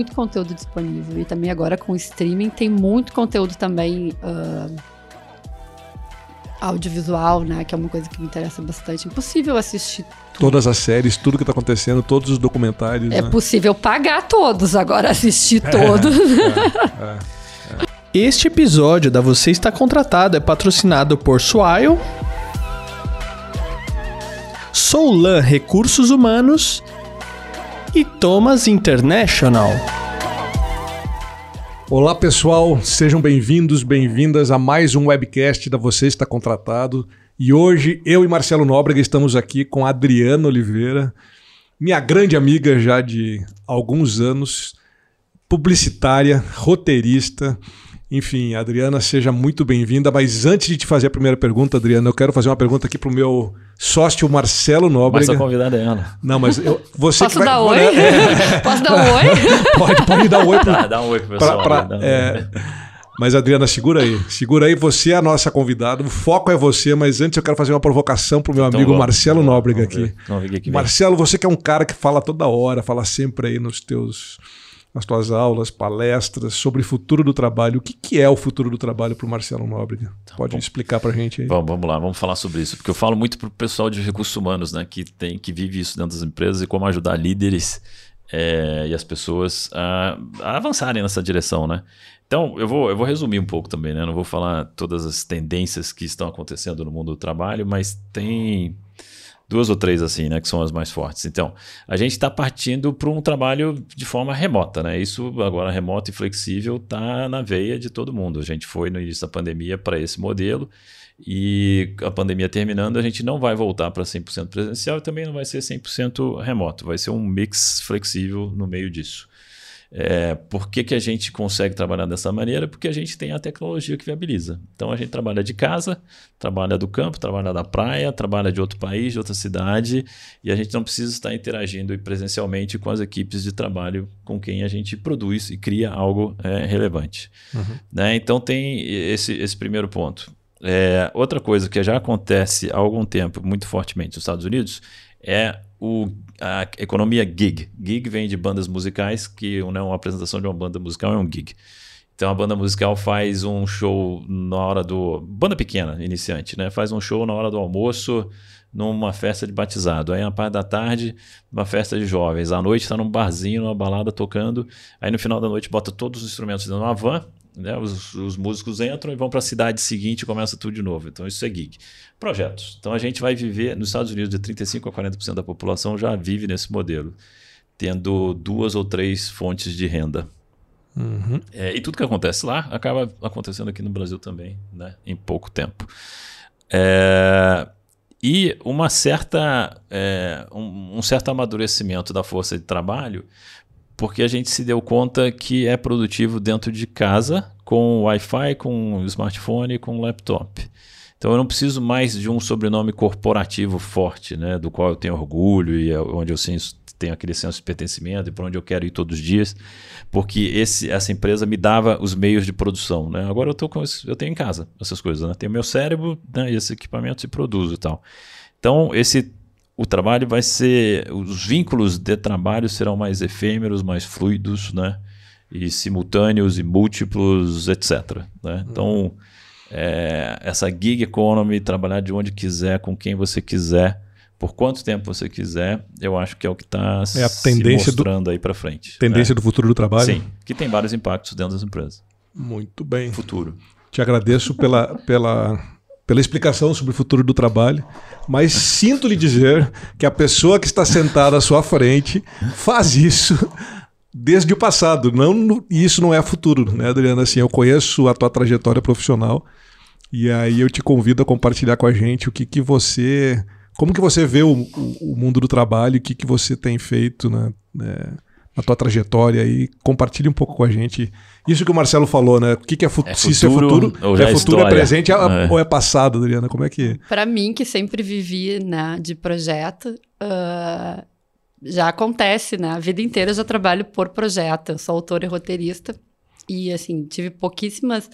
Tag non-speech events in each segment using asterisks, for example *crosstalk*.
muito conteúdo disponível. E também agora com o streaming tem muito conteúdo também uh, audiovisual, né? Que é uma coisa que me interessa bastante. Impossível assistir tudo. Todas as séries, tudo que está acontecendo, todos os documentários. É né? possível pagar todos, agora *laughs* assistir todos. *laughs* É, é, é. Este episódio da Você Está Contratado é patrocinado por Swile, Soulan Recursos Humanos e Thomas International. Olá pessoal, sejam bem-vindos, bem-vindas a mais um webcast da Você Está Contratado. E hoje eu e Marcelo Nóbrega estamos aqui com Adriana Oliveira, minha grande amiga já de alguns anos, publicitária, roteirista, enfim, Adriana, seja muito bem-vinda. Mas antes de te fazer a primeira pergunta, Adriana, eu quero fazer uma pergunta aqui para o meu sócio Marcelo Nóbrega. Mas a convidada é ela. Não, mas eu, você Posso que vai, dar oi? É, *laughs* Posso dar um oi? *laughs* pode, pode dar um oi. Pro, dá, dá um oi pro pessoal. Pra, pra, é, mas, Adriana, segura aí. Segura aí, você é a nossa convidada. O foco é você, mas antes eu quero fazer uma provocação pro meu então, amigo vamos, Marcelo vamos, Nóbrega vamos aqui. Vamos ver aqui Marcelo, você que é um cara que fala toda hora, fala sempre aí nos teus nas tuas aulas, palestras sobre futuro do trabalho. O que, que é o futuro do trabalho para o Marcelo Nóbrega? Tá Pode bom. explicar para a gente aí? Bom, vamos lá, vamos falar sobre isso. Porque eu falo muito para o pessoal de recursos humanos, né, que, tem, que vive isso dentro das empresas e como ajudar líderes é, e as pessoas a, a, avançarem nessa direção, né? Então, eu vou, eu vou resumir um pouco também, né? Não vou falar todas as tendências que estão acontecendo no mundo do trabalho, mas tem duas ou três assim, né, que são as mais fortes. Então, a gente está partindo para um trabalho de forma remota, né? Isso agora remoto e flexível está na veia de todo mundo. A gente foi no início da pandemia para esse modelo e a pandemia terminando, a gente não vai voltar para 100% presencial e também não vai ser 100% remoto, vai ser um mix flexível no meio disso. É, por que, que a gente consegue trabalhar dessa maneira? Porque a gente tem a tecnologia que viabiliza. Então a gente trabalha de casa, trabalha do campo, trabalha da praia, trabalha de outro país, de outra cidade, e a gente não precisa estar interagindo presencialmente com as equipes de trabalho com quem a gente produz e cria algo é, relevante. Uhum. Né? Então tem esse, esse primeiro ponto. É, outra coisa que já acontece há algum tempo muito fortemente nos Estados Unidos é o, a economia gig. Gig vem de bandas musicais, que né, uma apresentação de uma banda musical é um gig. Então a banda musical faz um show na hora do. Banda pequena, iniciante, né? Faz um show na hora do almoço, numa festa de batizado. Aí na parte da tarde, uma festa de jovens. À noite está num barzinho, numa balada tocando. Aí no final da noite bota todos os instrumentos dentro de uma van né? Os, os, músicos entram e vão para a cidade seguinte e começa tudo de novo. Então, isso é gig. Projetos. Então, a gente vai viver, nos Estados Unidos, de 35% a 40% da população já vive nesse modelo, tendo duas ou três fontes de renda. Uhum. É, e tudo que acontece lá acaba acontecendo aqui no Brasil também, né? em pouco tempo. É, e uma certa, é, um, um certo amadurecimento da força de trabalho porque a gente se deu conta que é produtivo dentro de casa, com Wi-Fi, com smartphone, com laptop. Então eu não preciso mais de um sobrenome corporativo forte, né, do qual eu tenho orgulho e é onde eu tenho aquele senso de pertencimento e para onde eu quero ir todos os dias, porque esse, essa empresa me dava os meios de produção. Né? Agora eu, tô com eu tenho em casa essas coisas. Né? Tenho meu cérebro né, e esse equipamento se produz e tal. Então esse o trabalho vai ser. Os vínculos de trabalho serão mais efêmeros, mais fluidos, né? E simultâneos e múltiplos, etc. Né? Então, é, essa gig economy, trabalhar de onde quiser, com quem você quiser, por quanto tempo você quiser, eu acho que é o que está é se mostrando do, aí para frente. Tendência né? do futuro do trabalho? Sim, que tem vários impactos dentro das empresas. Muito bem. Futuro. Te agradeço pela, pela pela explicação sobre o futuro do trabalho, mas sinto lhe dizer que a pessoa que está sentada à sua frente faz isso desde o passado. Não, e isso não é futuro, né, Adriana? Assim, eu conheço a tua trajetória profissional e aí eu te convido a compartilhar com a gente o que, que você. Como que você vê o, o, o mundo do trabalho, o que, que você tem feito, né? É, a tua trajetória e compartilhe um pouco com a gente. Isso que o Marcelo falou, né? O que, que é, fu é se isso é futuro, ou já é futuro, é presente é. ou é passado, Adriana? Como é que... Para mim, que sempre vivi né, de projeto, uh, já acontece, né? A vida inteira eu já trabalho por projeto. Eu sou autora e roteirista e, assim, tive pouquíssimas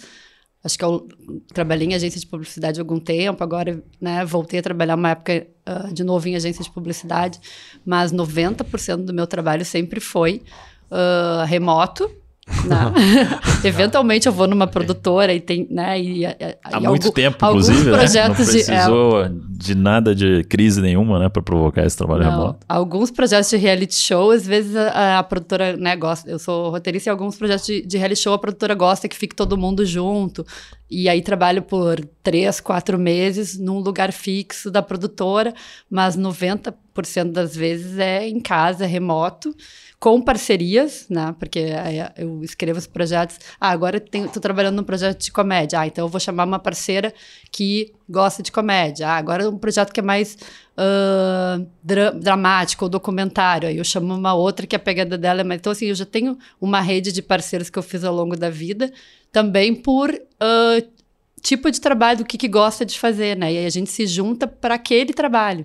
Acho que eu trabalhei em agência de publicidade há algum tempo, agora né, voltei a trabalhar uma época uh, de novo em agência de publicidade, mas 90% do meu trabalho sempre foi uh, remoto. Né? *laughs* *laughs* Eventualmente eu vou numa produtora e tem, né? E, e, Há muito tempo, inclusive, projetos né? Não precisou de, de, nada de crise nenhuma, né, para provocar esse trabalho não, remoto. Alguns projetos de reality show, às vezes a, a, produtora, né, gosta. Eu sou roteirista e alguns projetos de, de reality show a produtora gosta que fique todo mundo junto. E aí trabalho por três, quatro meses num lugar fixo da produtora, mas 90% das vezes é em casa, remoto com parcerias, né? Porque eu escrevo os projetos. Ah, agora estou trabalhando num projeto de comédia. Ah, então eu vou chamar uma parceira que gosta de comédia. Ah, agora um projeto que é mais uh, dra dramático ou documentário. Aí eu chamo uma outra que a pegada dela é mais. Então, assim, eu já tenho uma rede de parceiros que eu fiz ao longo da vida, também por. Uh, tipo de trabalho, o que, que gosta de fazer, né? E aí a gente se junta para aquele trabalho.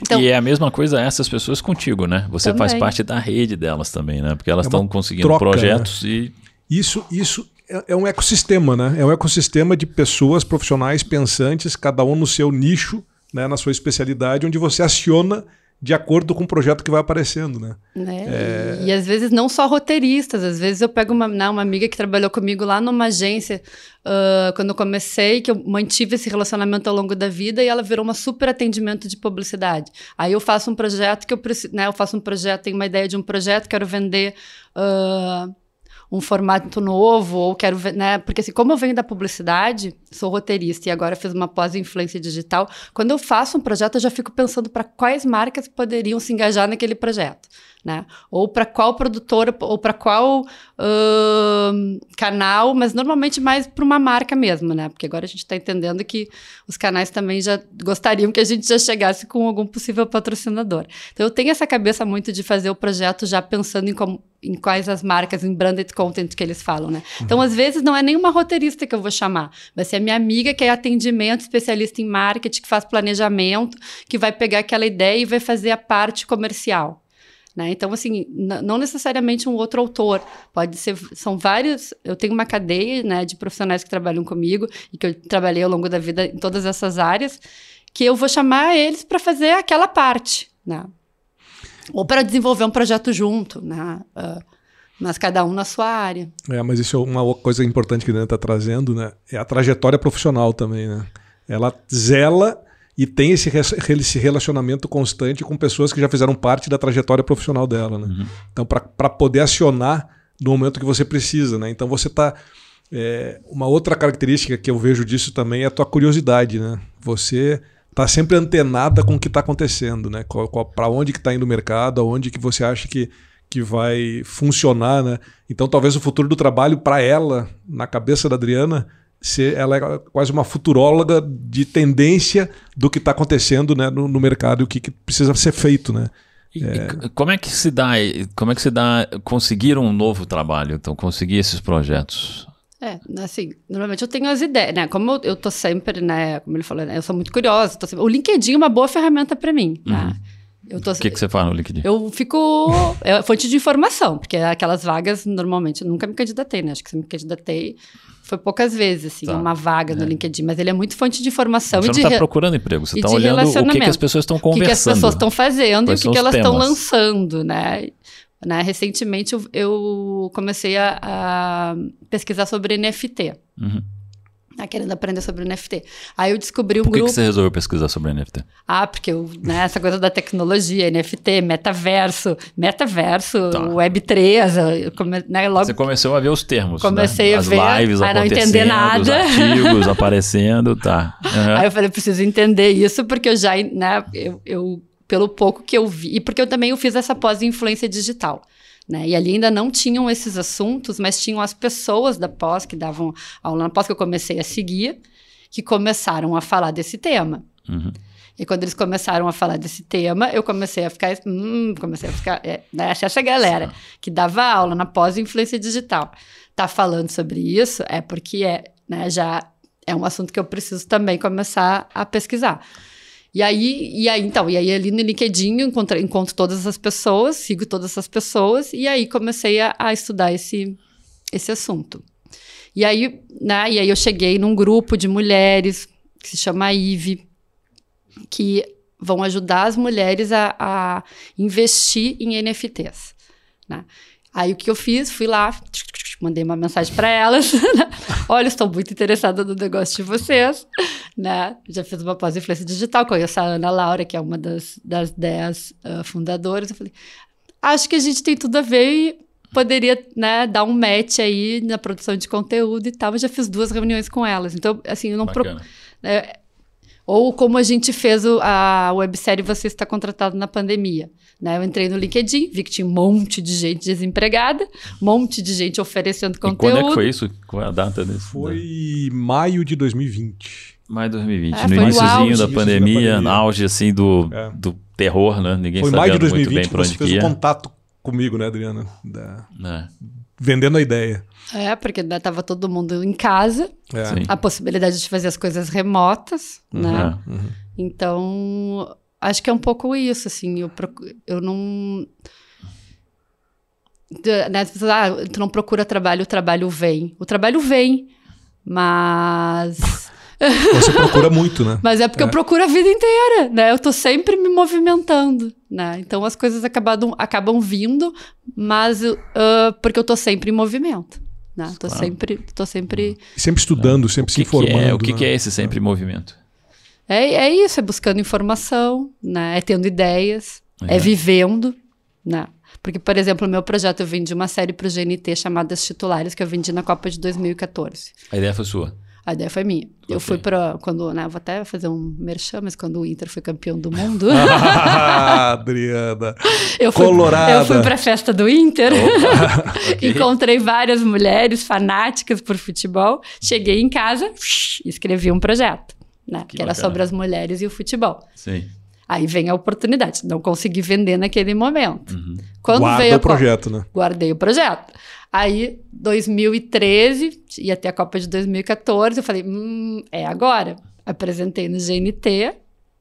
Então, e é a mesma coisa essas pessoas contigo, né? Você também. faz parte da rede delas também, né? Porque elas estão é conseguindo troca, projetos né? e. Isso, isso é, é um ecossistema, né? É um ecossistema de pessoas profissionais pensantes, cada um no seu nicho, né? na sua especialidade, onde você aciona de acordo com o projeto que vai aparecendo, né? né? É... E, e, às vezes não só roteiristas, às vezes eu pego uma, não, uma amiga que trabalhou comigo lá numa agência uh, quando eu comecei, que eu mantive esse relacionamento ao longo da vida e ela virou uma super atendimento de publicidade. Aí eu faço um projeto que eu preciso, né? Eu faço um projeto, tenho uma ideia de um projeto, quero vender. Uh, um formato novo, ou quero ver, né? Porque assim, como eu venho da publicidade, sou roteirista e agora fiz uma pós-influência digital, quando eu faço um projeto, eu já fico pensando para quais marcas poderiam se engajar naquele projeto né? Ou para qual produtora, ou para qual uh, canal, mas normalmente mais para uma marca mesmo, né? Porque agora a gente está entendendo que os canais também já gostariam que a gente já chegasse com algum possível patrocinador. Então eu tenho essa cabeça muito de fazer o projeto já pensando em como em quais as marcas, em branded content que eles falam, né? Uhum. Então, às vezes, não é nenhuma roteirista que eu vou chamar. Vai ser a minha amiga que é atendimento, especialista em marketing, que faz planejamento, que vai pegar aquela ideia e vai fazer a parte comercial. Né? Então, assim, não necessariamente um outro autor, pode ser, são vários, eu tenho uma cadeia né, de profissionais que trabalham comigo e que eu trabalhei ao longo da vida em todas essas áreas, que eu vou chamar eles para fazer aquela parte, né? Ou para desenvolver um projeto junto, né? Uh, mas cada um na sua área. É, mas isso é uma coisa importante que a Dana está trazendo, né? É a trajetória profissional também, né? Ela zela e tem esse, esse relacionamento constante com pessoas que já fizeram parte da trajetória profissional dela. Né? Uhum. Então, para poder acionar no momento que você precisa. Né? Então, você está. É, uma outra característica que eu vejo disso também é a tua curiosidade. Né? Você está sempre antenada com o que está acontecendo, né? Para onde que está indo o mercado, aonde que você acha que, que vai funcionar, né? Então talvez o futuro do trabalho para ela, na cabeça da Adriana, ser, ela é quase uma futuróloga de tendência do que está acontecendo né, no, no, mercado e o que, que, precisa ser feito, né? É... como é que se dá, como é que se dá conseguir um novo trabalho, então conseguir esses projetos? É, assim, normalmente eu tenho as ideias, né? Como eu, eu tô sempre, né? Como ele falou, né, eu sou muito curiosa. Sempre... O LinkedIn é uma boa ferramenta para mim, né? uhum. né? Tô... O que, que você faz no LinkedIn? Eu fico. É fonte de informação, porque aquelas vagas, normalmente, eu nunca me candidatei, né? Acho que se me candidatei foi poucas vezes, assim, tá. uma vaga no é. LinkedIn, mas ele é muito fonte de informação você e de. Você não está procurando emprego, você está olhando o que, que, as pessoas estão conversando. O que, que, as pessoas estão fazendo Quais e o que, que elas estão lançando, né? né? Recentemente eu, eu comecei a, a, pesquisar sobre NFT. Uhum. Né, querendo aprender sobre NFT. Aí eu descobri um Por que grupo. Por que você resolveu pesquisar sobre NFT? Ah, porque eu, né, essa coisa da tecnologia, NFT, metaverso, metaverso, tá. Web3, come, né, logo... Você começou a ver os termos. Comecei né? a As ver, lives a não entender nada. Os artigos *laughs* aparecendo, tá. Uhum. Aí eu falei, eu preciso entender isso, porque eu já, né, eu, eu pelo pouco que eu vi, e porque eu também eu fiz essa pós-influência digital. Né? E ali ainda não tinham esses assuntos, mas tinham as pessoas da pós que davam aula na pós que eu comecei a seguir, que começaram a falar desse tema. Uhum. E quando eles começaram a falar desse tema, eu comecei a ficar, hum, comecei a ficar, é, né, essa galera que dava aula na pós-influência digital tá falando sobre isso, é porque é, né, já é um assunto que eu preciso também começar a pesquisar. E aí, e aí, então, e aí ali no LinkedIn eu encontro, encontro todas essas pessoas, sigo todas essas pessoas, e aí comecei a, a estudar esse, esse assunto. E aí, né, e aí eu cheguei num grupo de mulheres que se chama IVE, que vão ajudar as mulheres a, a investir em NFTs. Né? Aí o que eu fiz? Fui lá, mandei uma mensagem para elas. *laughs* Né? Olha, estou muito interessada no negócio de vocês. Né? Já fiz uma pós-influência digital, conheço a Ana Laura, que é uma das, das dez uh, fundadoras. Eu falei, acho que a gente tem tudo a ver e poderia né, dar um match aí na produção de conteúdo e tal. Eu já fiz duas reuniões com elas. Então, assim, eu não... Pro, é, ou como a gente fez o, a websérie Você Está Contratado na Pandemia. Né? Eu entrei no LinkedIn, vi que tinha um monte de gente desempregada, um monte de gente oferecendo conteúdo. E quando é que foi isso? Qual é a data desse? Foi maio de 2020. Maio de 2020, é, no iníciozinho da pandemia, no auge assim do, é. do terror, né? Ninguém foi maio de 2020 muito bem para onde você fez um contato comigo, né, Adriana? Da... É. Vendendo a ideia. É, porque né, tava todo mundo em casa, é. a possibilidade de fazer as coisas remotas, uhum. né? Uhum. Então, acho que é um pouco isso, assim, eu, procuro, eu não... Né, ah, tu não procura trabalho, o trabalho vem. O trabalho vem, mas... *laughs* Você procura muito, né? Mas é porque é. eu procuro a vida inteira, né? Eu tô sempre me movimentando, né? Então as coisas acabam, acabam vindo, mas uh, porque eu tô sempre em movimento. Né? Tô claro. sempre, tô sempre. Sempre estudando, sempre se informando. É, o que, né? que é esse sempre em movimento? É, é isso, é buscando informação, né? É tendo ideias, é, é vivendo, né? Porque, por exemplo, o meu projeto eu vendi uma série para o GNT chamada As Titulares, que eu vendi na Copa de 2014. A ideia foi sua? A ideia foi minha. Okay. Eu fui para quando, né, vou até fazer um merchan, mas quando o Inter foi campeão do mundo. ah, *laughs* Adriana. Eu fui, Colorada. Eu fui para a festa do Inter. *laughs* okay. Encontrei várias mulheres fanáticas por futebol. Cheguei em casa, escrevi um projeto, né, que, que era sobre as mulheres e o futebol. Sim. Aí vem a oportunidade. Não consegui vender naquele momento. Uhum. Quando Guarda veio o projeto, né? Guardei o projeto. Aí, 2013, ia ter a Copa de 2014, eu falei, hum, é agora. Apresentei no GNT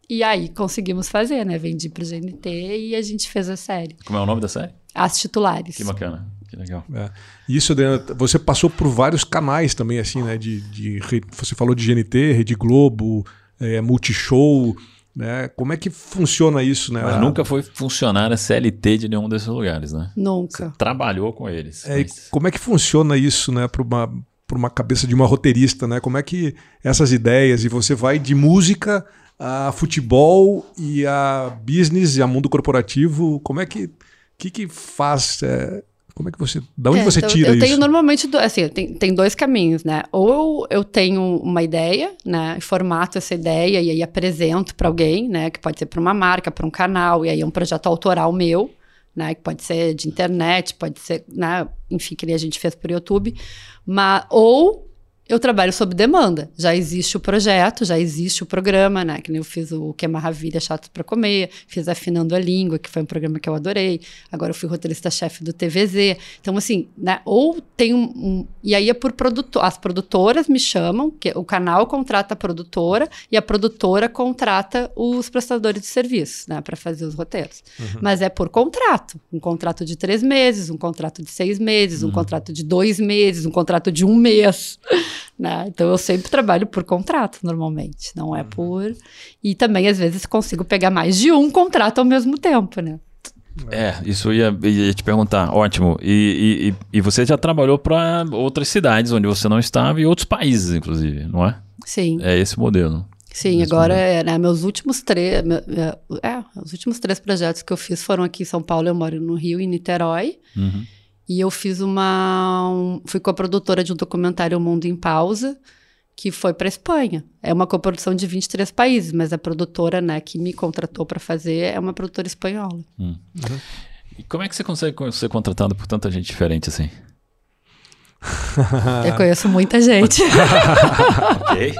e aí conseguimos fazer, né? Vendi pro GNT e a gente fez a série. Como é o nome da série? As Titulares. Que bacana. Que legal. É. Isso, Adriana, você passou por vários canais também, assim, né? De, de, você falou de GNT, Rede Globo, é, Multishow. Né? Como é que funciona isso? Né? Mas nunca foi funcionária CLT de nenhum desses lugares, né? Nunca. Você trabalhou com eles. É, mas... Como é que funciona isso né, para uma, uma cabeça de uma roteirista? Né? Como é que essas ideias, e você vai de música a futebol e a business e a mundo corporativo, como é que que, que faz é, como é que você. Da onde é, você então, tira eu isso? Eu tenho normalmente. Assim, tem, tem dois caminhos, né? Ou eu tenho uma ideia, né? Formato essa ideia e aí apresento para alguém, né? Que pode ser para uma marca, para um canal, e aí é um projeto autoral meu, né? Que pode ser de internet, pode ser, né? Enfim, que a gente fez por YouTube. Mas, ou eu trabalho sob demanda. Já existe o projeto, já existe o programa, né? Que nem eu fiz o Que é Maravilha, Chato para Comer, fiz Afinando a Língua, que foi um programa que eu adorei. Agora eu fui roteirista-chefe do TVZ. Então, assim, né? Ou tem um. um e aí é por produtor. As produtoras me chamam, que o canal contrata a produtora e a produtora contrata os prestadores de serviços, né? Para fazer os roteiros. Uhum. Mas é por contrato. Um contrato de três meses, um contrato de seis meses, um uhum. contrato de dois meses, um contrato de um mês. *laughs* Né? Então eu sempre trabalho por contrato, normalmente, não é uhum. por. E também, às vezes, consigo pegar mais de um contrato ao mesmo tempo, né? É, isso eu ia, ia te perguntar. Ótimo. E, e, e você já trabalhou para outras cidades onde você não estava e outros países, inclusive, não é? Sim. É esse modelo. Sim, esse agora é, né, meus últimos três, é, os últimos três projetos que eu fiz foram aqui em São Paulo, eu moro no Rio, em Niterói. Uhum. E eu fiz uma. Um, fui co-produtora de um documentário O Mundo em Pausa, que foi para Espanha. É uma coprodução de 23 países, mas a produtora né, que me contratou para fazer é uma produtora espanhola. Hum. Uhum. E como é que você consegue ser contratado por tanta gente diferente assim? Eu conheço muita gente. *laughs* ok.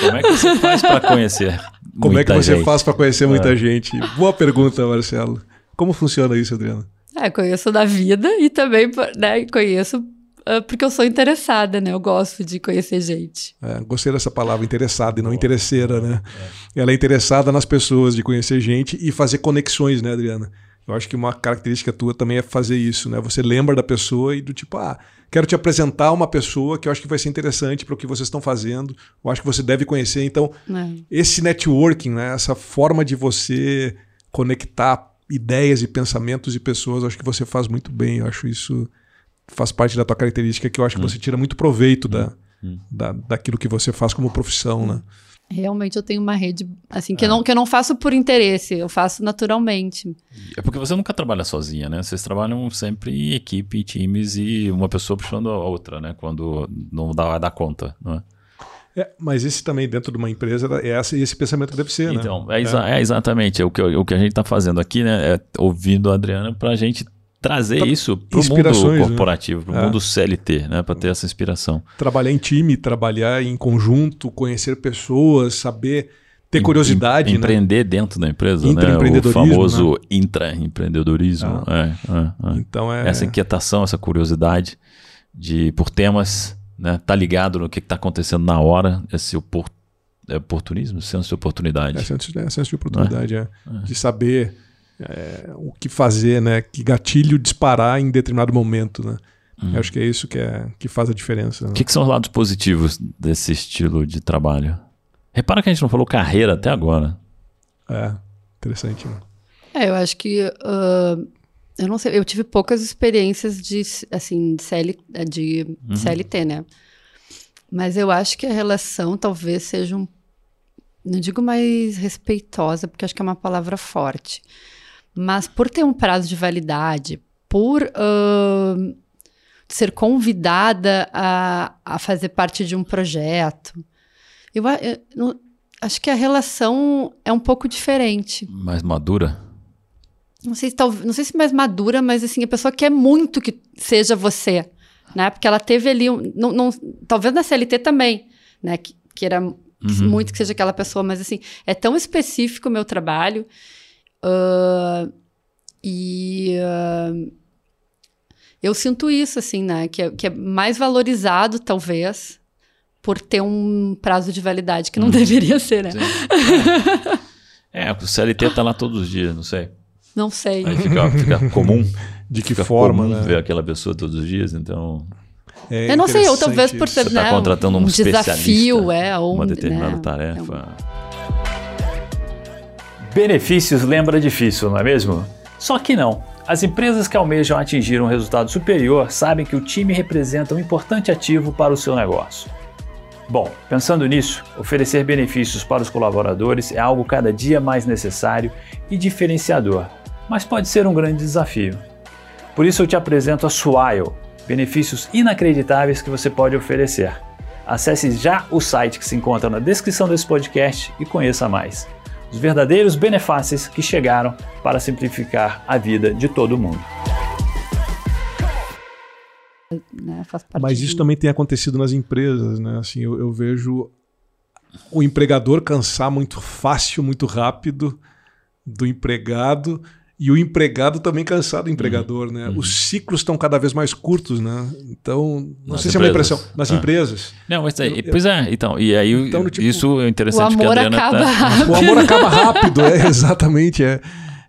Como é que você faz para conhecer? Como é que você gente? faz para conhecer muita ah. gente? Boa pergunta, Marcelo. Como funciona isso, Adriana? É, conheço da vida e também né, conheço uh, porque eu sou interessada, né? Eu gosto de conhecer gente. É, gostei dessa palavra, interessada e não interesseira, né? É. Ela é interessada nas pessoas, de conhecer gente e fazer conexões, né, Adriana? Eu acho que uma característica tua também é fazer isso, né? Você lembra da pessoa e do tipo, ah, quero te apresentar uma pessoa que eu acho que vai ser interessante para o que vocês estão fazendo. Eu acho que você deve conhecer. Então, é. esse networking, né? Essa forma de você conectar ideias e pensamentos e pessoas, acho que você faz muito bem. Eu acho isso faz parte da tua característica que eu acho que você tira muito proveito da, da, daquilo que você faz como profissão, né? Realmente eu tenho uma rede, assim, que, eu não, que eu não faço por interesse, eu faço naturalmente. É porque você nunca trabalha sozinha, né? Vocês trabalham sempre em equipe, em times e uma pessoa puxando a outra, né? Quando não dá, dá conta, não é? É, mas esse também dentro de uma empresa é esse, esse pensamento que deve ser, então, né? é, exa é exatamente é o que, o que a gente está fazendo aqui, né? É ouvindo a Adriana para a gente trazer Tra isso para o mundo né? corporativo, para o É. mundo CLT, né? Para ter essa inspiração. Trabalhar em time, trabalhar em conjunto, conhecer pessoas, saber ter Em- curiosidade, em- né? empreender dentro da empresa, né? O Intraempreendedorismo, famoso intraempreendedorismo. É, é, é. Então é Essa inquietação, essa curiosidade de por temas, né? Tá ligado no que está acontecendo na hora, esse opor, é oportunismo, senso de oportunidade. É senso, é senso de oportunidade, é. De saber é, o que fazer, né? Que gatilho disparar em determinado momento, né? Eu acho que é isso que, é, que faz a diferença. né? O que, que são os lados positivos desse estilo de trabalho? Repara que a gente não falou carreira até agora. É, interessante. Né? É, eu acho que. ah, eu não sei, eu tive poucas experiências de, assim, de, CL, de CLT, né? Mas eu acho que a relação talvez seja um. Não digo mais respeitosa, porque acho que é uma palavra forte. Mas por ter um prazo de validade, por ah, ser convidada a, a fazer parte de um projeto, eu, eu não- acho que a relação é um pouco diferente Mais madura? Não sei se talvez, não sei se mais madura, mas assim, a pessoa quer muito que seja você, né? Porque ela teve ali, um, não, não- talvez na CLT também, né? Que, que era muito que seja aquela pessoa, mas assim, é tão específico o meu trabalho ah, e ah, eu sinto isso, assim, né? Que é, que é mais valorizado, talvez, por ter um prazo de validade que não deveria ser, né? É, o CLT tá lá todos os dias, não sei. Não sei. Aí fica, fica *laughs* comum. De que Fica forma, comum né? ver aquela pessoa todos os dias, então É eu não sei, ou talvez por ser você está né, contratando um, um especialista desafio, é, ou uma um, determinada né, tarefa. Benefícios lembra difícil, não é mesmo? Só que não. As empresas que almejam atingir um resultado superior sabem que o time representa um importante ativo para o seu negócio. Bom, pensando nisso, oferecer benefícios para os colaboradores é algo cada dia mais necessário e diferenciador, mas pode ser um grande desafio. Por isso eu te apresento a Swile, benefícios inacreditáveis que você pode oferecer. Acesse já o site que se encontra na descrição desse podcast e conheça mais. Os verdadeiros benefícios que chegaram para simplificar a vida de todo mundo. né, Mas de- isso também tem acontecido nas empresas, né? Assim, eu, eu vejo o empregador cansar muito fácil, muito rápido do empregado e o empregado também cansar do empregador, Uhum. né? Os ciclos estão cada vez mais curtos, né? Então, não Nas sei se é uma empresas. impressão nas Ah. empresas. Não, mas aí, pois é, então, e aí Então, tipo, isso é O interessante que a amor Adriana acaba tá, rápido. O amor acaba rápido, é *laughs* exatamente, é.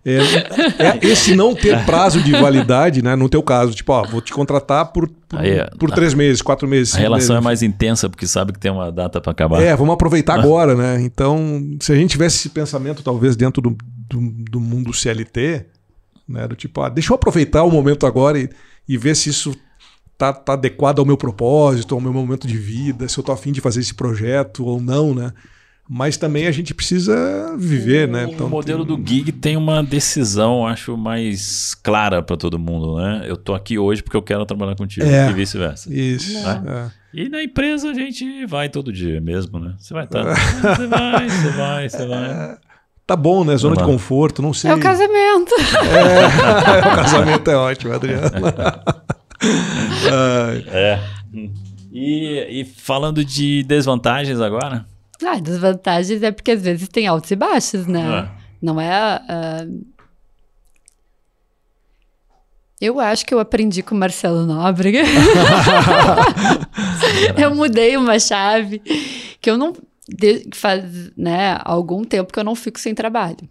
É, é esse não ter prazo de validade, né? No teu caso, tipo, ó, vou te contratar por, por, Aí é- por três meses, quatro meses. a relação é meses. mais intensa porque sabe que tem uma data para acabar. É, vamos aproveitar *laughs* agora, né? Então, se a gente tivesse esse pensamento, talvez, dentro do, do, do mundo CLT, né? Do tipo, ah, deixa eu aproveitar o momento agora e, e ver se isso tá, tá adequado ao meu propósito, ao meu momento de vida, se eu tô afim de fazer esse projeto ou não, né? Mas também a gente precisa viver, né? o modelo do gig tem uma decisão, acho, mais clara para todo mundo, né? Eu tô aqui hoje porque eu quero trabalhar contigo É. e vice-versa. Isso. Não. é. E na empresa a gente vai todo dia mesmo, né? Você vai estar. Você vai, você vai, você vai. *laughs* Tá bom, né? Zona de conforto, não sei. É o casamento. É, *laughs* o casamento é ótimo, Adriano. *laughs* É. E, e falando de desvantagens agora. Ah, desvantagens é porque às vezes tem altos e baixos, né? Ah. Não é. ah, Eu acho que eu aprendi com o Marcelo Nóbrega. *laughs* eu mudei uma chave que eu não. De- faz né, algum tempo que eu não fico sem trabalho.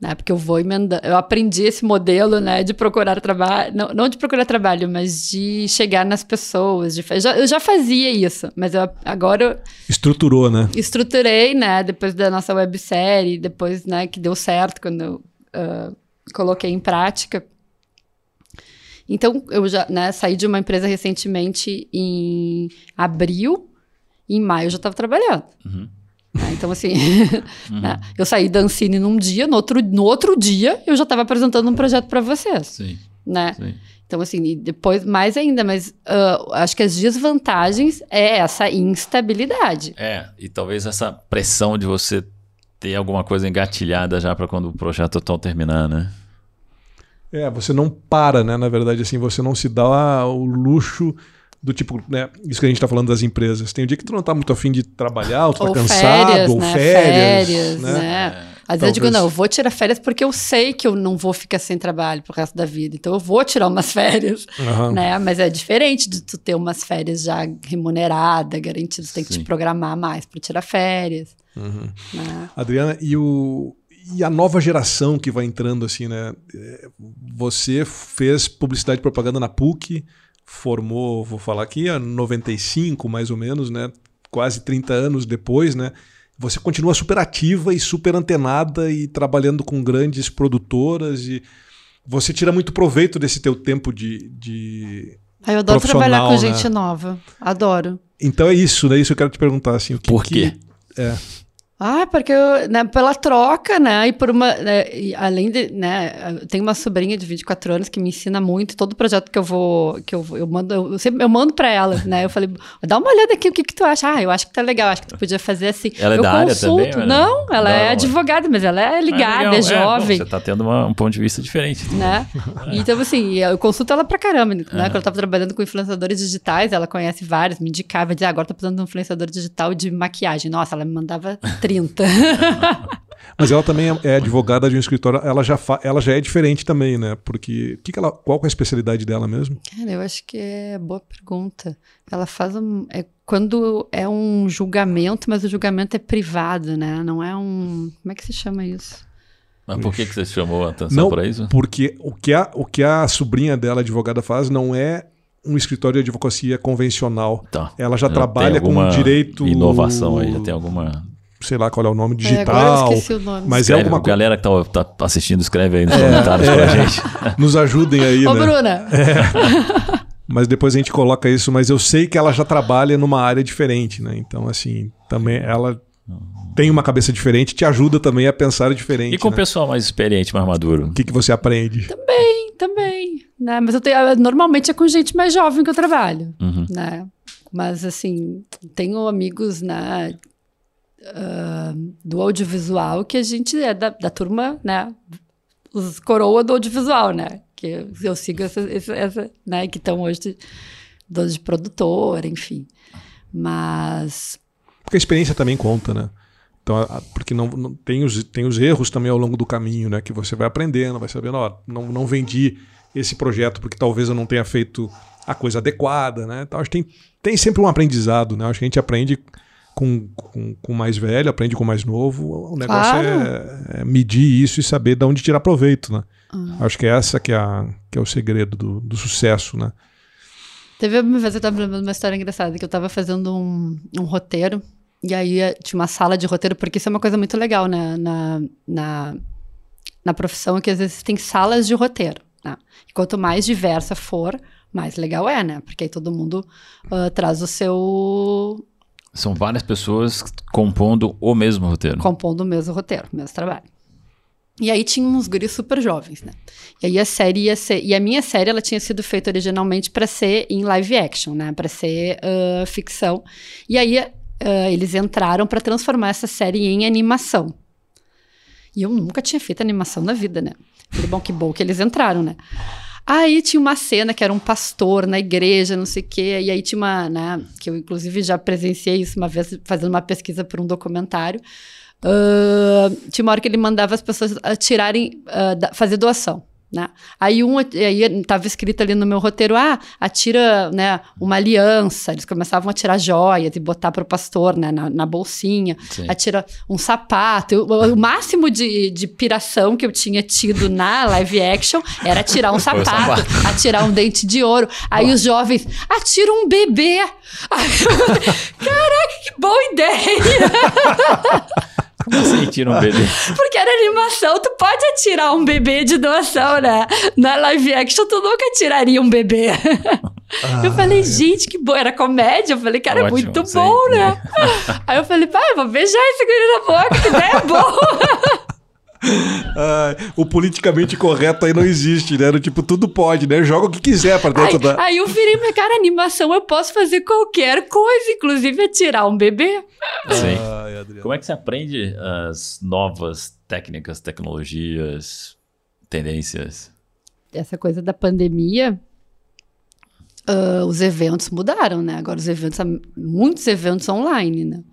Né, porque eu vou emendando. Eu aprendi esse modelo né, de procurar trabalho. Não, não de procurar trabalho, mas de chegar nas pessoas. De, eu, já, eu já fazia isso, mas eu, agora eu Estruturou, né? estruturei, né, depois da nossa websérie, depois, né, que deu certo quando eu uh, coloquei em prática. Então, eu já né, saí de uma empresa recentemente em abril, e em maio eu já estava trabalhando. Uhum. Né, então, assim, *laughs* uhum. né, eu saí da Ancine num dia, no outro, no outro dia eu já estava apresentando um projeto para vocês. Sim. Né? Sim. Então, assim, e depois mais ainda, mas uh, acho que as desvantagens é essa instabilidade. É, e talvez essa pressão de você ter alguma coisa engatilhada já para quando o projeto total terminar, né? É, você não para, né? Na verdade, assim, você não se dá o luxo do tipo, né? Isso que a gente está falando das empresas. Tem um dia que tu não está muito afim de trabalhar, ou tu tá cansado, férias, ou né? férias. Férias, né? né? Às vezes eu digo, não, eu vou tirar férias porque eu sei que eu não vou ficar sem trabalho pro resto da vida. Então eu vou tirar umas *laughs* férias, uhum. né? Mas é diferente de tu ter umas férias já remuneradas, garantidas. Tem que Sim. te programar mais para tirar férias. Uhum. Né? Adriana, e, o, e a nova geração que vai entrando assim, né? É, você fez publicidade e propaganda na PUC, formou, vou falar aqui, a 95 mais ou menos, né? Quase 30 anos depois, né? você continua super ativa e super antenada e trabalhando com grandes produtoras e você tira muito proveito desse teu tempo de, de ah, eu adoro trabalhar com né? gente nova. Adoro. Então é isso, né? Isso eu quero te perguntar assim, o que, Por quê? Que, é. Ah, porque eu, né, pela troca, né, e por uma, né, e além de, né, eu tenho uma sobrinha de 24 anos que me ensina muito, todo projeto que eu vou, que eu, eu mando, eu, sempre, eu mando para ela, né, eu falei, dá uma olhada aqui, o que que tu acha? Ah, eu acho que tá legal, acho que tu podia fazer assim. Ela é eu da consulto. área também? Não, ela é não, é advogada, mas ela é ligada, é, é jovem. É, bom, você tá tendo uma, um ponto de vista diferente. Né, *laughs* então assim, eu consulto ela pra caramba, né, quando eu tava trabalhando com influenciadores digitais, ela conhece vários, me indicava, dizia, ah, agora tô precisando de um influenciador digital de maquiagem, nossa, ela me mandava 30. *laughs* Mas ela também é, advogada de um escritório, ela já, fa, ela já é diferente também, né? Porque que que ela, qual é a especialidade dela mesmo? Cara, eu acho que é boa pergunta. Ela faz um, é quando é um julgamento, mas o julgamento é privado, né? Não é um, como é que se chama isso? Mas por que, que você chamou a atenção para isso? Porque o que, a, o que a sobrinha dela, advogada, faz não é um escritório de advocacia convencional. Tá. Ela já, já trabalha com direito. Inovação aí, já tem alguma sei lá qual é o nome, é, digital. É, o nome. Mas escreve, é alguma coisa. galera que tá, tá, assistindo, escreve aí nos é, comentários é, pra gente. *laughs* Nos ajudem aí, Ô, né? Bruna! É. Mas depois a gente coloca isso, mas eu sei que ela já trabalha numa área diferente, né? Então, assim, também ela tem uma cabeça diferente, te ajuda também a pensar diferente. E com o né? pessoal mais experiente, mais maduro? O que, que você aprende? Também, também. Né? Mas eu tenho, normalmente é com gente mais jovem que eu trabalho, uhum. né? Mas, assim, tenho amigos, né, uh, do audiovisual que a gente é da, da turma, né? Os coroa do audiovisual, né? Que eu, sigo essa, essa, essa né? Que estão hoje donos de produtora, enfim. Mas. Porque a experiência também conta, né? Então, porque não, não, tem, os, tem os erros também ao longo do caminho, né? Que você vai aprendendo, vai sabendo, ó, não, não vendi esse projeto porque talvez eu não tenha feito a coisa adequada, né? Então, acho que tem, tem sempre um aprendizado, né? Acho que a gente aprende com, com, com mais velho, aprende com mais novo. O negócio claro. é, é, medir isso e saber de onde tirar proveito, né? Uhum. Acho que é essa que é, a, que é o segredo do, do sucesso, né? Teve uma vez eu estava lembrando uma história engraçada, que eu estava fazendo um, um roteiro, e aí eh, tinha uma sala de roteiro, porque isso é uma coisa muito legal né? na, na, na profissão, que às vezes tem salas de roteiro. Né? E quanto mais diversa for, mais legal é, né? Porque aí todo mundo uh, traz o seu são várias pessoas compondo o mesmo roteiro. Compondo o mesmo roteiro, o mesmo trabalho. E aí tinha uns guris super jovens, né? E aí a série ia ser. E a minha série ela tinha sido feita originalmente para ser em live action, né? Para ser uh, ficção. E aí uh, eles entraram para transformar essa série em animação. E eu nunca tinha feito animação na vida, né? Falei, bom, que bom que eles entraram, né? Aí tinha uma cena que era um pastor na igreja, não sei o quê, e aí tinha uma, né, que eu inclusive já presenciei isso uma vez fazendo uma pesquisa por um documentário. Uh, tinha uma hora que ele mandava as pessoas tirarem, uh, fazer doação. Né? Aí um aí estava escrito ali no meu roteiro, ah, atira né, uma aliança. Eles começavam a tirar joias e botar para o pastor né, na, na bolsinha, Sim. atira um sapato. Eu, o máximo de, de piração que eu tinha tido na live action era tirar um sapato, sapato. atirar um dente de ouro. Aí os jovens, atira um bebê. Caraca, que boa ideia! *laughs* Assim tira um bebê? Porque era animação, tu pode atirar um bebê de doação, né? Na live action, tu nunca tiraria um bebê. eu falei, gente, que bom. Era comédia. Eu falei, cara, é Ótimo, muito sim. bom, né? Aí eu falei, pai, vou beijar esse guri na boca, que ideia boa. *laughs* Ah, o politicamente correto aí não existe, né? Era Tipo, tudo pode, né? Joga o que quiser pra dentro Aí, da. aí eu virei, cara, animação eu posso fazer qualquer coisa, inclusive atirar um bebê. Sim. Ai. Como é que você aprende as novas técnicas, tecnologias, tendências? essa coisa da pandemia, ah, os eventos mudaram, né? Agora os eventos, muitos eventos online, né?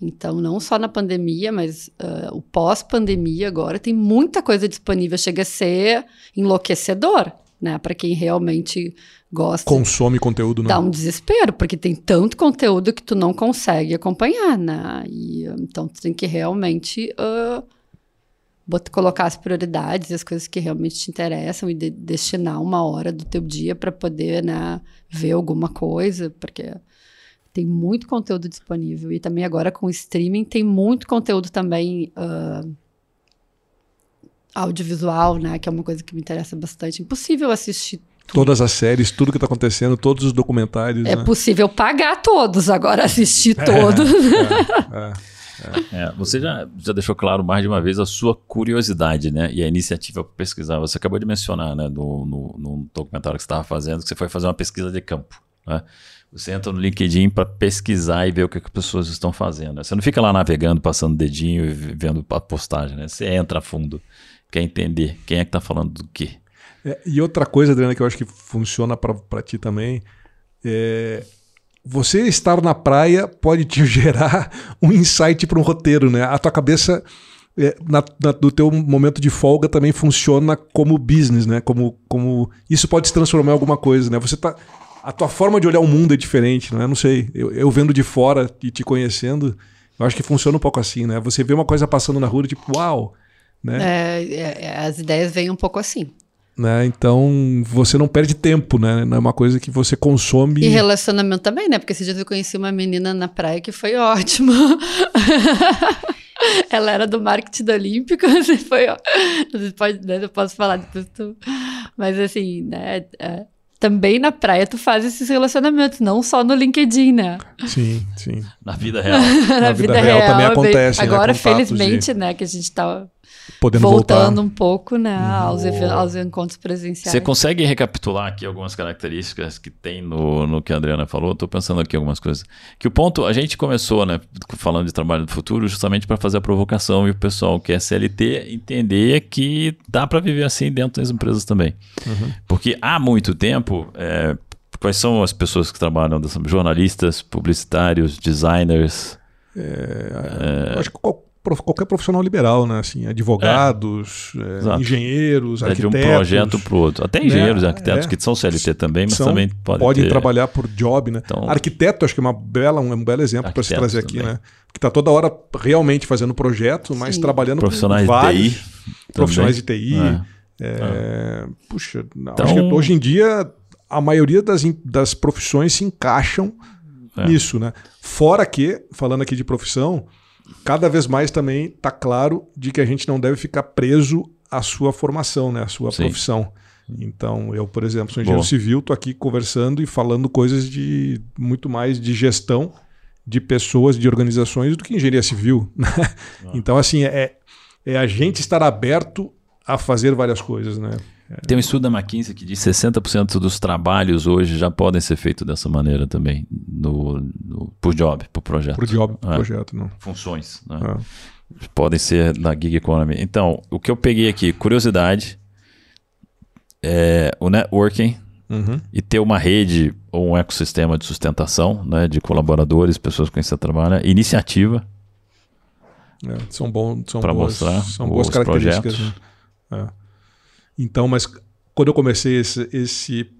Então, não só na pandemia, mas ah, o pós-pandemia agora tem muita coisa disponível. Chega a ser enlouquecedor, né? Para quem realmente gosta. Consome conteúdo, né? Dá um desespero, porque tem tanto conteúdo que tu não consegue acompanhar, né? E, ah, então, tu tem que realmente ah, bot- colocar as prioridades, as coisas que realmente te interessam e de- destinar uma hora do teu dia para poder, né, ver alguma coisa, porque tem muito conteúdo disponível. E também agora com o streaming tem muito conteúdo também ah, audiovisual, né? Que é uma coisa que me interessa bastante. Impossível assistir Todas as séries, tudo que tá acontecendo, todos os documentários. É né? possível pagar todos, agora assistir todos. *laughs* É. É, você já, já deixou claro mais de uma vez a sua curiosidade, né? E a iniciativa para pesquisar. Você acabou de mencionar, né, no, no, no documentário que você estava fazendo, que você foi fazer uma pesquisa de campo. Né? Você entra no LinkedIn para pesquisar e ver o que, que as pessoas estão fazendo. né? Você não fica lá navegando, passando dedinho e vendo a postagem, né? Você entra a fundo, quer entender quem é que está falando do quê. É, e outra coisa, Adriana, que eu acho que funciona para ti também, é você estar na praia pode te *laughs* gerar um insight para um roteiro, né? A tua cabeça é, na, na, do teu momento de folga também funciona como business, né? Como, como isso pode se transformar em alguma coisa, né? Você tá a tua forma de olhar o mundo é diferente, né? Não sei. Eu, eu vendo de fora e te conhecendo, eu acho que funciona um pouco assim, né? Você vê uma coisa passando na rua, tipo, uau, né? É, é, é, as ideias vêm um pouco assim. né? Então você não perde tempo, né? Não é uma coisa que você consome. E relacionamento também, né? Porque esses dias eu conheci uma menina na praia que foi ótima. *laughs* Ela era do marketing da Olímpica, *laughs* você foi ó. Você pode, né, eu posso falar depois tu. Mas assim, né? é, também na praia tu faz esses relacionamentos, não só no LinkedIn, né? Sim, sim. *laughs* Na vida real. *laughs* Na, vida real também é bem- acontece, né? Agora, Contatos felizmente, né, que a gente tá Podendo voltando voltar. um pouco, né, aos, aos encontros presenciais. Você consegue recapitular aqui algumas características que tem no, no que a Adriana falou? Estou pensando aqui algumas coisas. Que o ponto, a gente começou, né, falando de trabalho do futuro, justamente para fazer a provocação e o pessoal que é CLT entender que dá para viver assim dentro das empresas também. Porque há muito tempo, é, quais são as pessoas que trabalham jornalistas, publicitários, designers? Eu Acho que qualquer profissional liberal, né? Assim, advogados, é, Exato. engenheiros, É de um arquitetos. projeto para o outro. Até engenheiros e Né? arquitetos É. que são CLT também, mas são- também podem, podem ter- trabalhar por job, né? Então- Arquiteto, acho que é uma bela, um, um belo exemplo para se Arquitetos trazer aqui, também. né? Que está toda hora realmente fazendo projeto, mas Sim. trabalhando Profissionais com de vários TI. profissionais também. de TI. É. É, Puxa, não, Então- acho que hoje em dia a maioria das, das profissões se encaixam É. nisso, né? Fora que, falando aqui de profissão, cada vez mais também está claro de que a gente não deve ficar preso à sua formação, né? À sua Sim. profissão. Então, eu, por exemplo, sou engenheiro Boa. civil, estou aqui conversando e falando coisas de muito mais de gestão de pessoas, de organizações, do que engenharia civil. *laughs* né? Então, assim, é, é a gente estar aberto a fazer várias coisas, né? Tem um estudo da McKinsey que diz que 60% dos trabalhos hoje já podem ser feitos dessa maneira também, no, no, por job, por projeto. Por job, por É. projeto, não. Funções, né? É. Podem ser na gig economy. Então, o que eu peguei aqui, curiosidade, é, o networking Uhum. e ter uma rede ou um ecossistema de sustentação, né, de colaboradores, pessoas com quem você trabalha, iniciativa, É, são bons, são boas, mostrar são boas características. projetos. né? É. Então, mas quando eu comecei esse, esse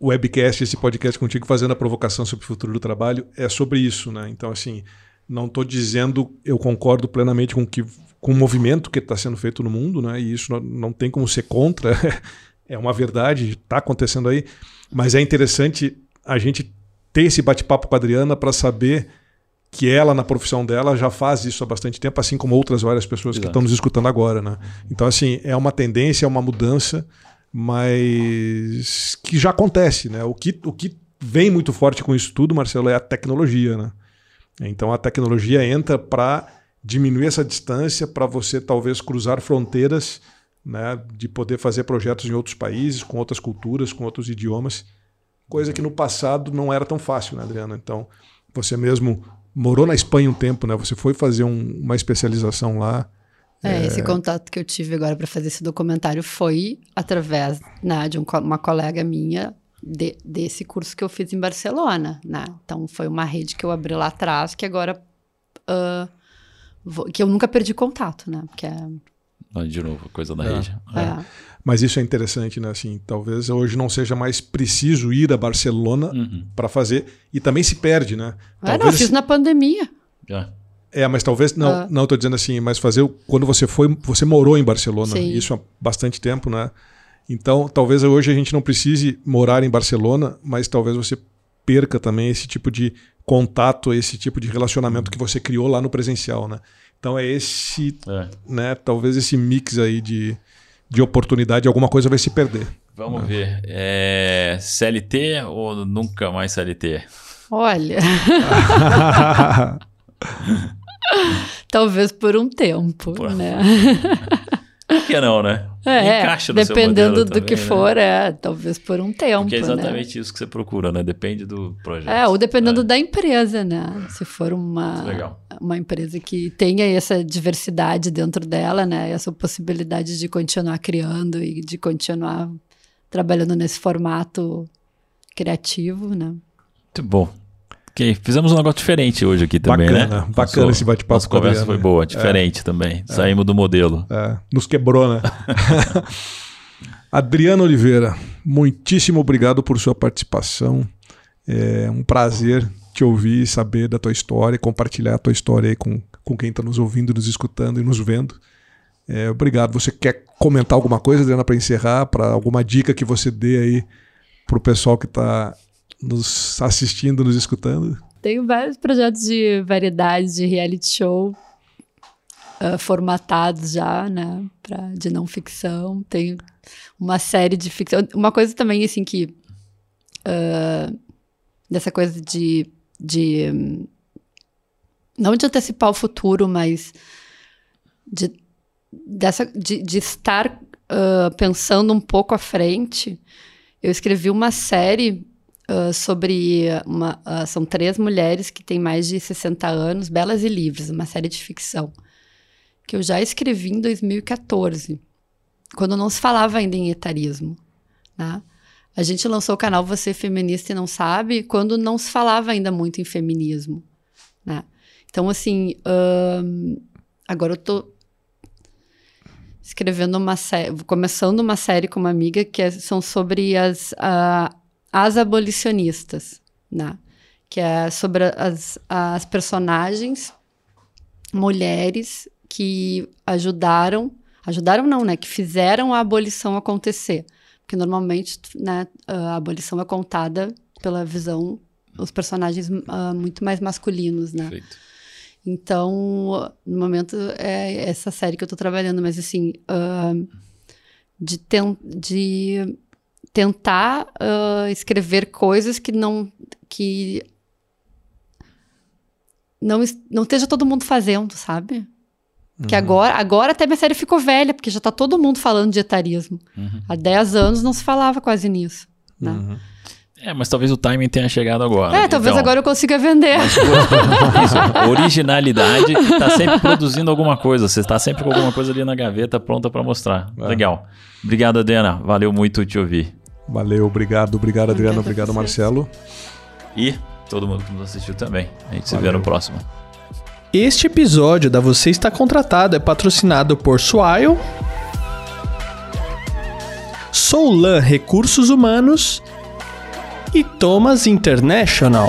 webcast, esse podcast contigo, fazendo a provocação sobre o futuro do trabalho, é sobre isso, né? Então, assim, não estou dizendo, eu concordo plenamente com, que, com o movimento que está sendo feito no mundo, né? E isso não, não tem como ser contra, *laughs* é uma verdade, está acontecendo aí. Mas é interessante a gente ter esse bate-papo com a Adriana para saber que ela, na profissão dela, já faz isso há bastante tempo, assim como outras várias pessoas que Exato. estão nos escutando agora. Né? Então, assim, é uma tendência, é uma mudança, mas que já acontece. Né? O, que, o que vem muito forte com isso tudo, Marcelo, é a tecnologia. Né? Então, a tecnologia entra para diminuir essa distância, para você talvez cruzar fronteiras, né? de poder fazer projetos em outros países, com outras culturas, com outros idiomas, coisa que no passado não era tão fácil, né, Adriano? Então, você mesmo morou na Espanha um tempo, né? Você foi fazer um- uma especialização lá. É, esse contato que eu tive agora para fazer esse documentário foi através né, de um uma colega minha de- desse curso que eu fiz em Barcelona, né? Então foi uma rede que eu abri lá atrás que agora ah, vou- que eu nunca perdi contato, né? Porque é, De novo, coisa da É. rede. é, Mas isso é interessante, né? Assim, talvez hoje não seja mais preciso ir a Barcelona Uhum. para fazer e também se perde, né? Ah, não, eu Talvez fiz na pandemia. Já. É, mas talvez não, Ah. não estou dizendo assim, mas fazer quando você foi, você morou em Barcelona, Sim. isso há bastante tempo, né? Então, talvez hoje a gente não precise morar em Barcelona, mas talvez você perca também esse tipo de contato, esse tipo de relacionamento que você criou lá no presencial, né? Então é esse, É. né, talvez esse mix aí de, de oportunidade, alguma coisa vai se perder. Vamos ver. É, CLT ou nunca mais CLT? Olha, *laughs* talvez por um tempo, Por- né? Por que não, né? É, Encaixa no dependendo modelo do que também, né? for, é, talvez por um tempo, Porque é né? exatamente isso que você procura, né? Depende do projeto. É, ou dependendo É. da empresa, né? Se for uma, uma empresa que tenha essa diversidade dentro dela, né? Essa possibilidade de continuar criando e de continuar trabalhando nesse formato criativo, né? Muito bom. Ok, fizemos um negócio diferente hoje aqui também, Bacana, né? bacana esse bate-papo Nossa conversa Adriano, foi né? boa, diferente também. Saímos do modelo. É, nos quebrou, né? *laughs* Adriano Oliveira, muitíssimo obrigado por sua participação. É um prazer te ouvir, saber da tua história, compartilhar a tua história aí com, com quem está nos ouvindo, nos escutando e nos vendo. É, obrigado. Você quer comentar alguma coisa, Adriana, para encerrar? Para alguma dica que você dê aí para o pessoal que está nos assistindo, nos escutando? Tenho vários projetos de variedades de reality show ah, formatados já, né, pra, de não ficção. Tenho uma série de ficção. Uma coisa também, assim, que. ah, dessa coisa de. de não de antecipar o futuro, mas de, dessa, de, de estar ah, pensando um pouco à frente. Eu escrevi uma série sobre uma, ah, são três mulheres que têm mais de 60 anos, belas e livres, uma série de ficção que eu já escrevi em 2014, quando não se falava ainda em etarismo, né? A gente lançou o canal Você Feminista e Não Sabe quando não se falava ainda muito em feminismo, né? Então, assim, ahn, agora eu tô escrevendo uma série, começando uma série com uma amiga que é- são sobre as, as abolicionistas, né? Que é sobre as, as personagens mulheres que ajudaram, ajudaram não, né? Que fizeram a abolição acontecer. Porque normalmente, né, a abolição é contada pela visão, os personagens ah, muito mais masculinos, né? Perfeito. Então, no momento é essa série que eu tô trabalhando, mas assim, ah, de, ten- de tentar ah, escrever coisas que não que não, não esteja todo mundo fazendo, sabe? Que agora, agora até minha série ficou velha, porque já tá todo mundo falando de etarismo. Há 10 anos não se falava quase nisso. Né? É, mas talvez o timing tenha chegado agora. É, talvez Então, agora eu consiga vender. *laughs* Isso, originalidade tá sempre produzindo alguma coisa. Você está sempre com alguma coisa ali na gaveta pronta para mostrar. É. Legal. Obrigado, Adriana. Valeu muito te ouvir. Valeu, obrigado, obrigado, Adriano, obrigado. Marcelo. E todo mundo que nos assistiu também. A gente se vê Valeu. no próximo. Este episódio da Você Está Contratado é patrocinado por Swile, Soulan Recursos Humanos e Thomas International.